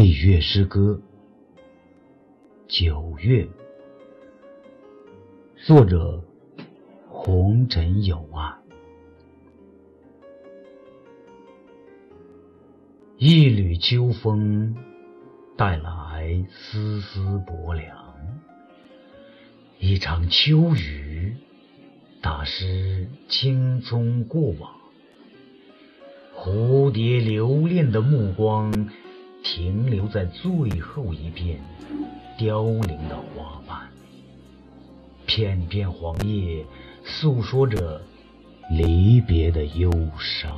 岁月诗歌，九月，作者红尘有爱。一缕秋风带来丝丝薄凉，一场秋雨打湿青葱过往。蝴蝶留恋的目光停留在最后一片凋零的花瓣，片片黄叶诉说着离别的忧伤。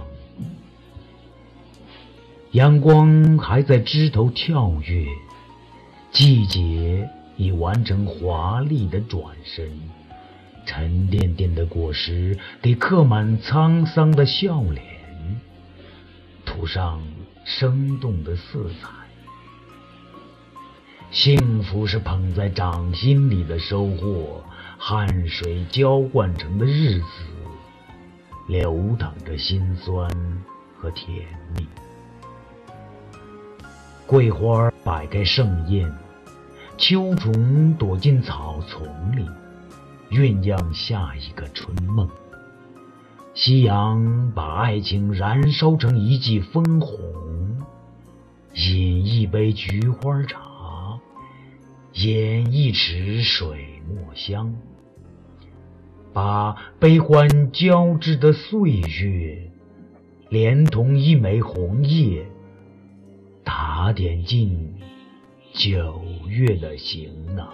阳光还在枝头跳跃，季节已完成华丽的转身，沉甸甸的果实给刻满沧桑的笑脸。涂上生动的色彩，幸福是捧在掌心里的收获，汗水浇灌成的日子，流淌着辛酸和甜蜜。桂花摆开盛宴，秋虫躲进草丛里，酝酿下一个春梦。夕阳把爱情燃烧成一记烽红，杯菊花茶，饮一池水墨香，把悲欢交织的岁月，连同一枚红叶，打点进九月的行囊。